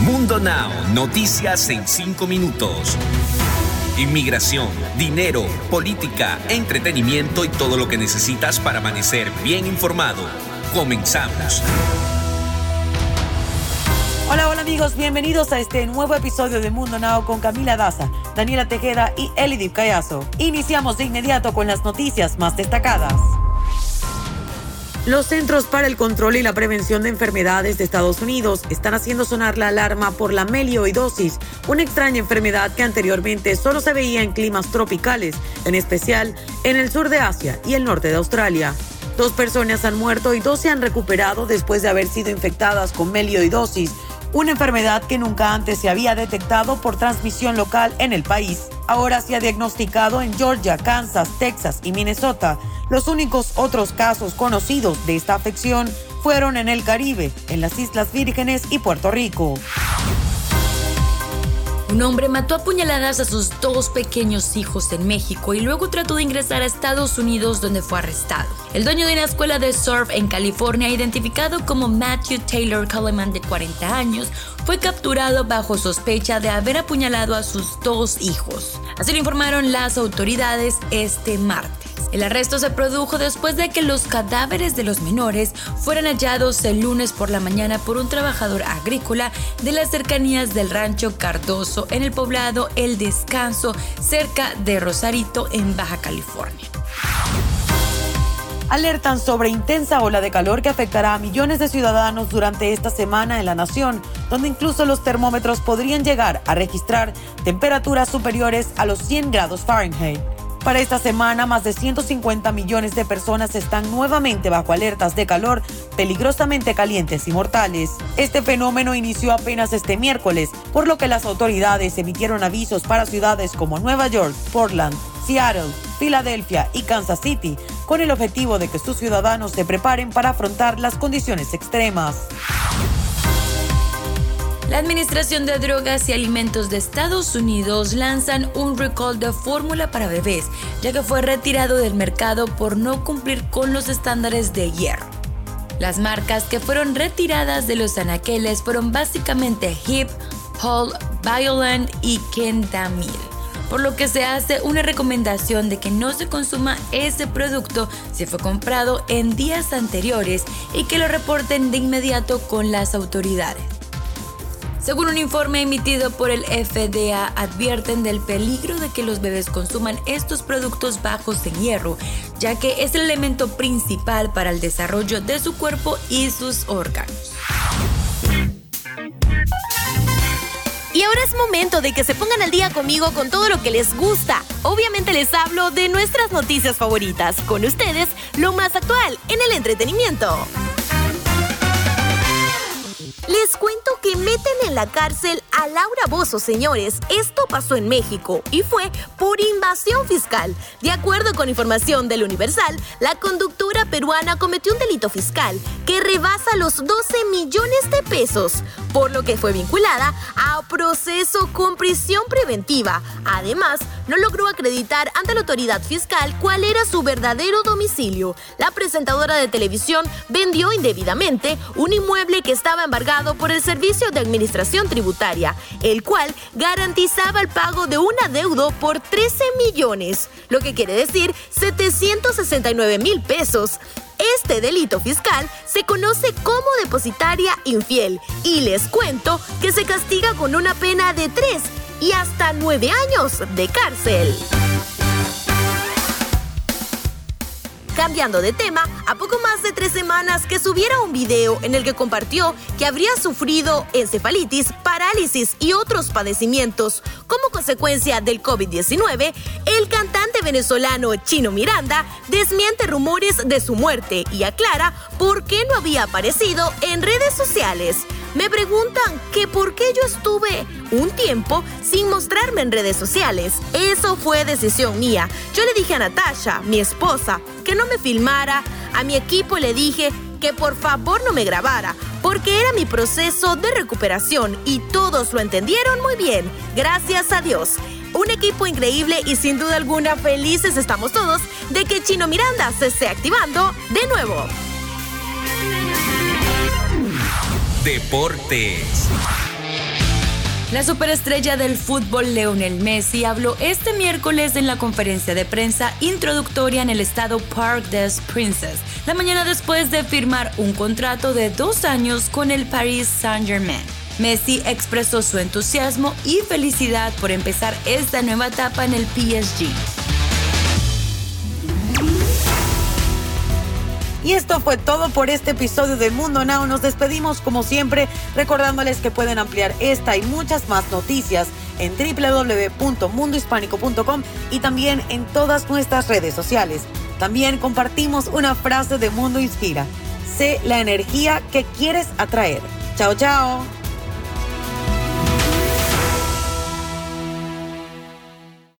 Mundo Now, noticias en 5 minutos. Inmigración, dinero, política, entretenimiento y todo lo que necesitas para amanecer bien informado. Comenzamos. Hola, hola amigos, bienvenidos a este nuevo episodio de Mundo Now con Camila Daza, Daniela Tejeda y Elidip Callazo. Iniciamos de inmediato con las noticias más destacadas. Los Centros para el Control y la Prevención de Enfermedades de Estados Unidos están haciendo sonar la alarma por la melioidosis, una extraña enfermedad que anteriormente solo se veía en climas tropicales, en especial en el sur de Asia y el norte de Australia. Dos personas han muerto y dos se han recuperado después de haber sido infectadas con melioidosis, una enfermedad que nunca antes se había detectado por transmisión local en el país. Ahora se ha diagnosticado en Georgia, Kansas, Texas y Minnesota los únicos otros casos conocidos de esta afección fueron en el Caribe, en las Islas Vírgenes y Puerto Rico. Un hombre mató a puñaladas a sus dos pequeños hijos en México y luego trató de ingresar a Estados Unidos donde fue arrestado. El dueño de una escuela de surf en California, identificado como Matthew Taylor Coleman de 40 años, fue capturado bajo sospecha de haber apuñalado a sus dos hijos. Así lo informaron las autoridades este martes. El arresto se produjo después de que los cadáveres de los menores fueran hallados el lunes por la mañana por un trabajador agrícola de las cercanías del rancho Cardoso en el poblado El Descanso, cerca de Rosarito, en Baja California alertan sobre intensa ola de calor que afectará a millones de ciudadanos durante esta semana en la nación, donde incluso los termómetros podrían llegar a registrar temperaturas superiores a los 100 grados Fahrenheit. Para esta semana, más de 150 millones de personas están nuevamente bajo alertas de calor peligrosamente calientes y mortales. Este fenómeno inició apenas este miércoles, por lo que las autoridades emitieron avisos para ciudades como Nueva York, Portland, Seattle, Filadelfia y Kansas City, con el objetivo de que sus ciudadanos se preparen para afrontar las condiciones extremas. La Administración de Drogas y Alimentos de Estados Unidos lanzan un recall de fórmula para bebés, ya que fue retirado del mercado por no cumplir con los estándares de hierro. Las marcas que fueron retiradas de los anaqueles fueron básicamente Hip, Hall, Bioland y Kendamil, por lo que se hace una recomendación de que no se consuma ese producto si fue comprado en días anteriores y que lo reporten de inmediato con las autoridades. Según un informe emitido por el FDA, advierten del peligro de que los bebés consuman estos productos bajos en hierro, ya que es el elemento principal para el desarrollo de su cuerpo y sus órganos. Y ahora es momento de que se pongan al día conmigo con todo lo que les gusta. Obviamente les hablo de nuestras noticias favoritas. Con ustedes, lo más actual en el entretenimiento. Les cuento que meten en la cárcel a Laura Bozo, señores. Esto pasó en México y fue por invasión fiscal. De acuerdo con información del Universal, la conductora peruana cometió un delito fiscal que rebasa los 12 millones de pesos, por lo que fue vinculada a proceso con prisión preventiva. Además, no logró acreditar ante la autoridad fiscal cuál era su verdadero domicilio. La presentadora de televisión vendió indebidamente un inmueble que estaba embargado por el Servicio de Administración Tributaria, el cual garantizaba el pago de un adeudo por 13 millones, lo que quiere decir 769 mil pesos. Este delito fiscal se conoce como depositaria infiel y les cuento que se castiga con una pena de 3 y hasta 9 años de cárcel. Cambiando de tema, a poco más de tres semanas que subiera un video en el que compartió que habría sufrido encefalitis, parálisis y otros padecimientos como consecuencia del COVID-19, el cantante venezolano Chino Miranda desmiente rumores de su muerte y aclara por qué no había aparecido en redes sociales. Me preguntan que por qué yo estuve un tiempo sin mostrarme en redes sociales. Eso fue decisión mía. Yo le dije a Natasha, mi esposa, que no me filmara. A mi equipo le dije que por favor no me grabara, porque era mi proceso de recuperación y todos lo entendieron muy bien. Gracias a Dios. Un equipo increíble y sin duda alguna felices estamos todos de que Chino Miranda se esté activando de nuevo. Deportes. La superestrella del fútbol Leonel Messi habló este miércoles en la conferencia de prensa introductoria en el estado Park des Princes, la mañana después de firmar un contrato de dos años con el Paris Saint-Germain. Messi expresó su entusiasmo y felicidad por empezar esta nueva etapa en el PSG. Y esto fue todo por este episodio de Mundo Now. Nos despedimos como siempre recordándoles que pueden ampliar esta y muchas más noticias en www.mundohispánico.com y también en todas nuestras redes sociales. También compartimos una frase de Mundo Inspira. Sé la energía que quieres atraer. Chao, chao.